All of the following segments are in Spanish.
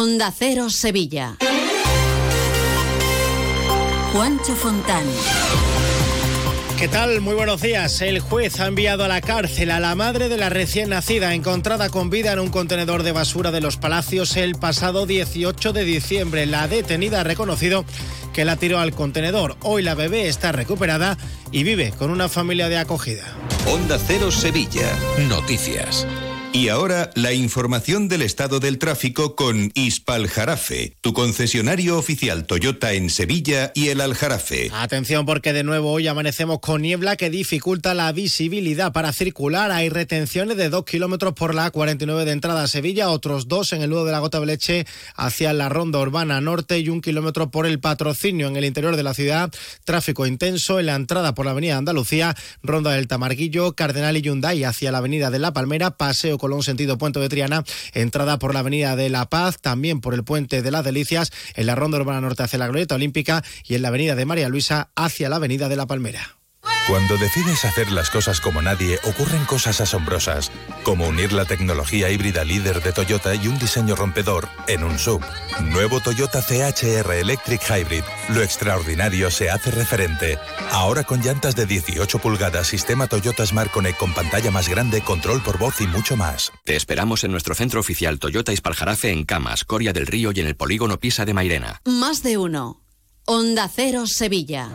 Onda Cero Sevilla. Juancho Fontán. ¿Qué tal? Muy buenos días. El juez ha enviado a la cárcel a la madre de la recién nacida encontrada con vida en un contenedor de basura de los Palacios el pasado 18 de diciembre. La detenida ha reconocido que la tiró al contenedor. Hoy la bebé está recuperada y vive con una familia de acogida. Onda Cero Sevilla. Noticias. Y ahora la información del estado del tráfico con Ispal Jarafe, tu concesionario oficial Toyota en Sevilla y el Aljarafe. Atención porque de nuevo hoy amanecemos con niebla que dificulta la visibilidad para circular. Hay retenciones de dos kilómetros por la 49 de entrada a Sevilla, otros dos en el nudo de la Gota Leche hacia la ronda urbana norte y un kilómetro por el patrocinio en el interior de la ciudad. Tráfico intenso en la entrada por la avenida Andalucía, ronda del Tamarguillo, Cardenal y Hyundai hacia la avenida de la Palmera, paseo Colón sentido Puente de Triana, entrada por la Avenida de la Paz, también por el Puente de las Delicias, en la Ronda Urbana Norte hacia la Glorieta Olímpica y en la Avenida de María Luisa hacia la Avenida de la Palmera. Cuando decides hacer las cosas como nadie, ocurren cosas asombrosas, como unir la tecnología híbrida líder de Toyota y un diseño rompedor en un sub. Nuevo Toyota CHR Electric Hybrid. Lo extraordinario se hace referente. Ahora con llantas de 18 pulgadas, sistema Toyota Smart Connect con pantalla más grande, control por voz y mucho más. Te esperamos en nuestro centro oficial Toyota Ispaljarafe en Camas, Coria del Río y en el polígono Pisa de Mairena. Más de uno. Onda Cero Sevilla.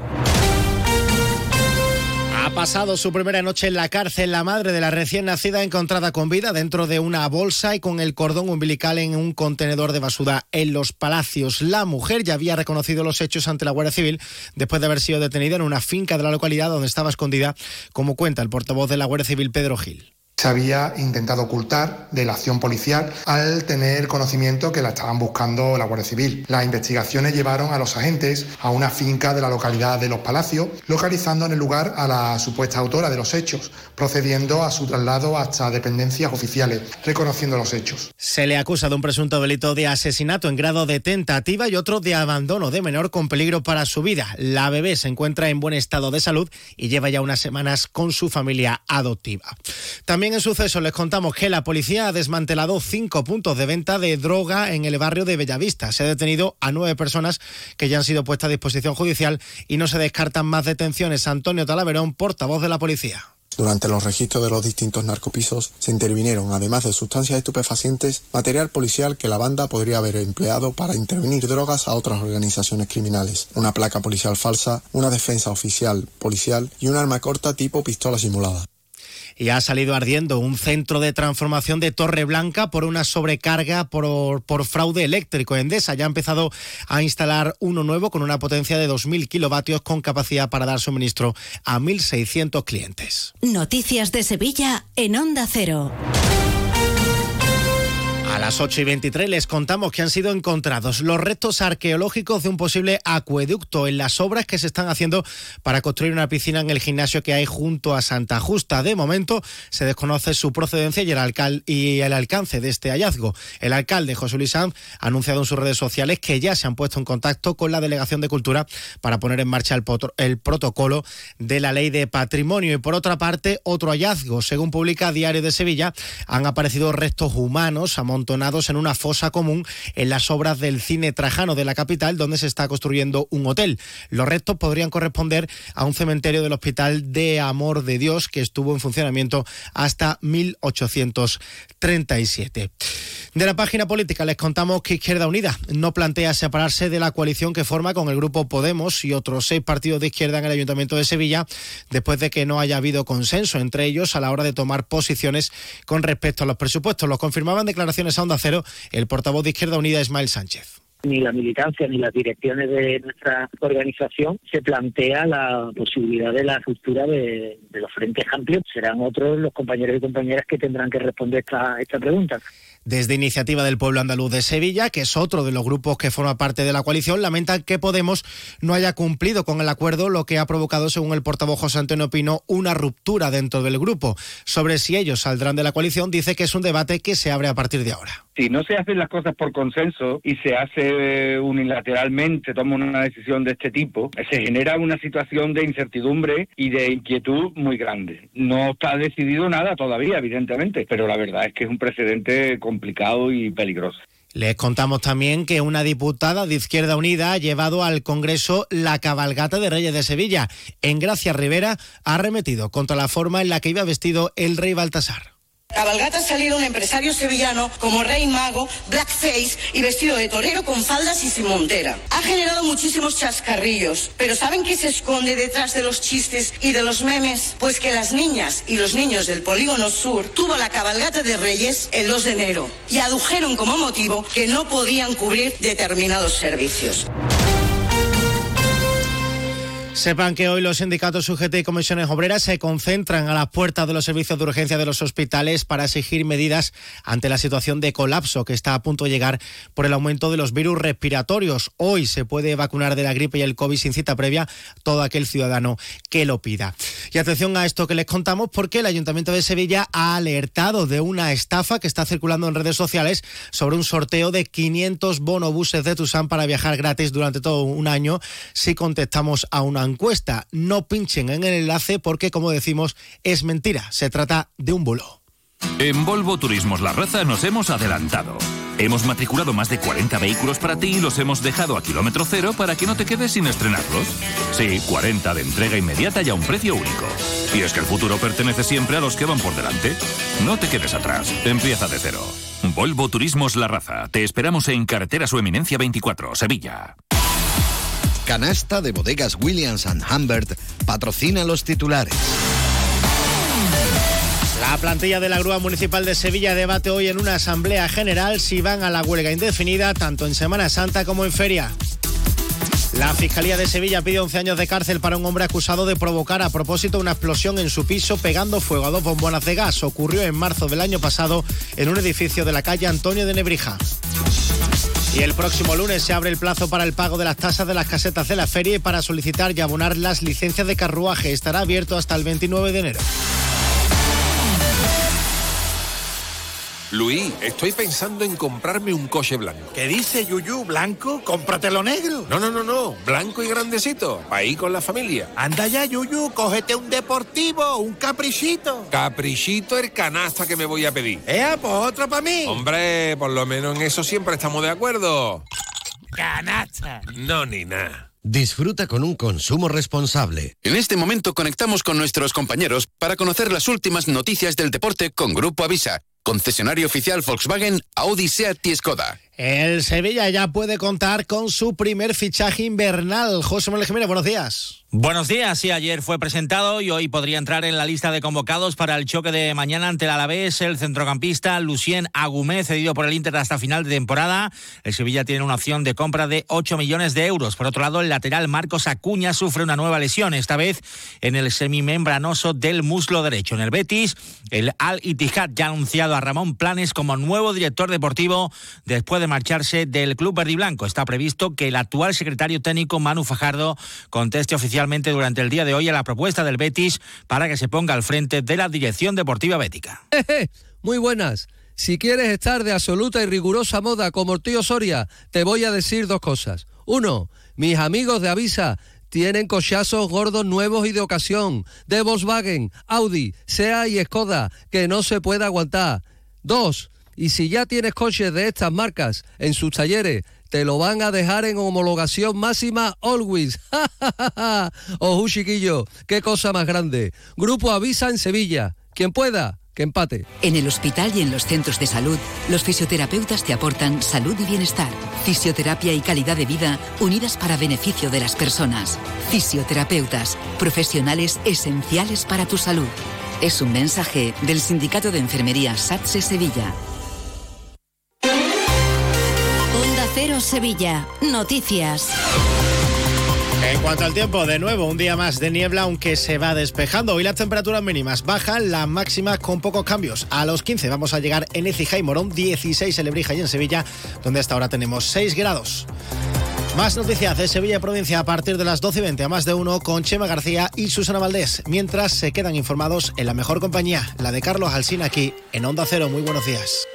Pasado su primera noche en la cárcel la madre de la recién nacida encontrada con vida dentro de una bolsa y con el cordón umbilical en un contenedor de basura en los palacios. La mujer ya había reconocido los hechos ante la Guardia Civil después de haber sido detenida en una finca de la localidad donde estaba escondida, como cuenta el portavoz de la Guardia Civil Pedro Gil se había intentado ocultar de la acción policial al tener conocimiento que la estaban buscando la Guardia Civil. Las investigaciones llevaron a los agentes a una finca de la localidad de Los Palacios, localizando en el lugar a la supuesta autora de los hechos, procediendo a su traslado hasta dependencias oficiales, reconociendo los hechos. Se le acusa de un presunto delito de asesinato en grado de tentativa y otro de abandono de menor con peligro para su vida. La bebé se encuentra en buen estado de salud y lleva ya unas semanas con su familia adoptiva. También en suceso les contamos que la policía ha desmantelado cinco puntos de venta de droga en el barrio de Bellavista. Se ha detenido a nueve personas que ya han sido puestas a disposición judicial y no se descartan más detenciones. Antonio Talaverón, portavoz de la policía. Durante los registros de los distintos narcopisos se intervinieron, además de sustancias estupefacientes, material policial que la banda podría haber empleado para intervenir drogas a otras organizaciones criminales, una placa policial falsa, una defensa oficial policial y un arma corta tipo pistola simulada y ha salido ardiendo un centro de transformación de Torre Blanca por una sobrecarga por, por fraude eléctrico. Endesa ya ha empezado a instalar uno nuevo con una potencia de 2.000 kilovatios con capacidad para dar suministro a 1.600 clientes. Noticias de Sevilla en Onda Cero. A las 8 y 23 les contamos que han sido encontrados los restos arqueológicos de un posible acueducto en las obras que se están haciendo para construir una piscina en el gimnasio que hay junto a Santa Justa. De momento se desconoce su procedencia y el, alcance de este hallazgo. El alcalde José Luis Sanz ha anunciado en sus redes sociales que ya se han puesto en contacto con la Delegación de Cultura para poner en marcha el, el protocolo de la ley de patrimonio. Y por otra parte, otro hallazgo. Según publica Diario de Sevilla, han aparecido restos humanos a en una fosa común en las obras del cine Trajano de la capital, donde se está construyendo un hotel. Los restos podrían corresponder a un cementerio del Hospital de Amor de Dios que estuvo en funcionamiento hasta 1837. De la página política les contamos que Izquierda Unida no plantea separarse de la coalición que forma con el grupo Podemos y otros seis partidos de izquierda en el Ayuntamiento de Sevilla, después de que no haya habido consenso entre ellos a la hora de tomar posiciones con respecto a los presupuestos. Lo confirmaban declaraciones Cero el portavoz de Izquierda Unida, Ismael Sánchez ni la militancia ni las direcciones de nuestra organización se plantea la posibilidad de la ruptura de, los frentes amplios. Serán otros los compañeros y compañeras que tendrán que responder esta, esta pregunta. Desde Iniciativa del Pueblo Andaluz de Sevilla, que es otro de los grupos que forma parte de la coalición, lamentan que Podemos no haya cumplido con el acuerdo, lo que ha provocado, según el portavoz José Antonio Pino, una ruptura dentro del grupo. Sobre si ellos saldrán de la coalición, dice que es un debate que se abre a partir de ahora. Si no se hacen las cosas por consenso y se hace unilateralmente, toma una decisión de este tipo, se genera una situación de incertidumbre y de inquietud muy grande. No está decidido nada todavía, evidentemente, pero la verdad es que es un precedente complicado y peligroso. Les contamos también que una diputada de Izquierda Unida ha llevado al Congreso la cabalgata de Reyes de Sevilla. En Gracia Rivera ha remetido contra la forma en la que iba vestido el rey Baltasar. Cabalgata salieron empresario sevillano como Rey Mago, Blackface y vestido de torero con faldas y sin montera. Ha generado muchísimos chascarrillos, pero ¿saben qué se esconde detrás de los chistes y de los memes? Pues que las niñas y los niños del Polígono Sur tuvo la cabalgata de Reyes el 2 de enero y adujeron como motivo que no podían cubrir determinados servicios. Sepan que hoy los sindicatos UGT y comisiones obreras se concentran a las puertas de los servicios de urgencia de los hospitales para exigir medidas ante la situación de colapso que está a punto de llegar por el aumento de los virus respiratorios. Hoy se puede vacunar de la gripe y el COVID sin cita previa todo aquel ciudadano que lo pida. Y atención a esto que les contamos porque el Ayuntamiento de Sevilla ha alertado de una estafa que está circulando en redes sociales sobre un sorteo de 500 bonobuses de Tusan para viajar gratis durante todo un año si contestamos a una encuesta. No pinchen en el enlace porque, como decimos, es mentira. Se trata de un bulo. En Volvo Turismos La Raza nos hemos adelantado. Hemos matriculado más de 40 vehículos para ti y los hemos dejado a kilómetro cero para que no te quedes sin estrenarlos. Sí, 40 de entrega inmediata y a un precio único. Y es que el futuro pertenece siempre a los que van por delante. No te quedes atrás, empieza de cero. Volvo Turismos La Raza. Te esperamos en Carretera Su Eminencia 24, Sevilla. Canasta de bodegas Williams ⁇ Humbert patrocina los titulares. La plantilla de la Grúa Municipal de Sevilla debate hoy en una asamblea general si van a la huelga indefinida tanto en Semana Santa como en feria. La Fiscalía de Sevilla pide 11 años de cárcel para un hombre acusado de provocar a propósito una explosión en su piso pegando fuego a dos bombonas de gas. Ocurrió en marzo del año pasado en un edificio de la calle Antonio de Nebrija. Y el próximo lunes se abre el plazo para el pago de las tasas de las casetas de la feria y para solicitar y abonar las licencias de carruaje. Estará abierto hasta el 29 de enero. Luis, estoy pensando en comprarme un coche blanco. ¿Qué dice Yuyu? ¿Blanco? Cómpratelo negro. No, no, no, no. Blanco y grandecito. Para ir con la familia. Anda ya, Yuyu. Cógete un deportivo, un caprichito. Caprichito el canasta que me voy a pedir. Eh, pues otro para mí. Hombre, por lo menos en eso siempre estamos de acuerdo. Canasta. No, ni nada. Disfruta con un consumo responsable. En este momento conectamos con nuestros compañeros para conocer las últimas noticias del deporte con Grupo Avisa, concesionario oficial Volkswagen, Audi, Seat y Skoda. El Sevilla ya puede contar con su primer fichaje invernal. José Manuel Jiménez, buenos días. Buenos días, sí, ayer fue presentado y hoy podría entrar en la lista de convocados para el choque de mañana ante el Alavés, el centrocampista Lucien Agumé, cedido por el Inter hasta final de temporada. El Sevilla tiene una opción de compra de 8 millones de euros. Por otro lado, el lateral Marcos Acuña sufre una nueva lesión, esta vez en el semimembranoso del muslo derecho. En el Betis, el Al Ittihad ya ha anunciado a Ramón Planes como nuevo director deportivo después de marcharse del club verde blanco. Está previsto que el actual secretario técnico Manu Fajardo conteste oficialmente durante el día de hoy a la propuesta del Betis para que se ponga al frente de la dirección deportiva bética. Muy buenas. Si quieres estar de absoluta y rigurosa moda como tío Soria, te voy a decir dos cosas. Uno, mis amigos de Avisa tienen cochazos gordos nuevos y de ocasión, de Volkswagen, Audi, SEA y Skoda, que no se puede aguantar. Dos, y si ya tienes coches de estas marcas en sus talleres, te lo van a dejar en homologación máxima always. Ojo, chiquillo, qué cosa más grande. Grupo Avisa en Sevilla. Quien pueda, que empate. En el hospital y en los centros de salud, los fisioterapeutas te aportan salud y bienestar, fisioterapia y calidad de vida unidas para beneficio de las personas. Fisioterapeutas, profesionales esenciales para tu salud. Es un mensaje del Sindicato de Enfermería SATSE Sevilla. Sevilla. Noticias. En cuanto al tiempo, de nuevo, un día más de niebla, aunque se va despejando. Hoy las temperaturas mínimas bajan, las máximas con pocos cambios. A los 15 vamos a llegar en Ecija y Morón, 16 en Lebrija y en Sevilla, donde hasta ahora tenemos 6 grados. Más noticias de Sevilla provincia a partir de las 12 y 20 a más de uno con Chema García y Susana Valdés, mientras se quedan informados en la mejor compañía, la de Carlos Alsina aquí en Onda Cero. Muy buenos días.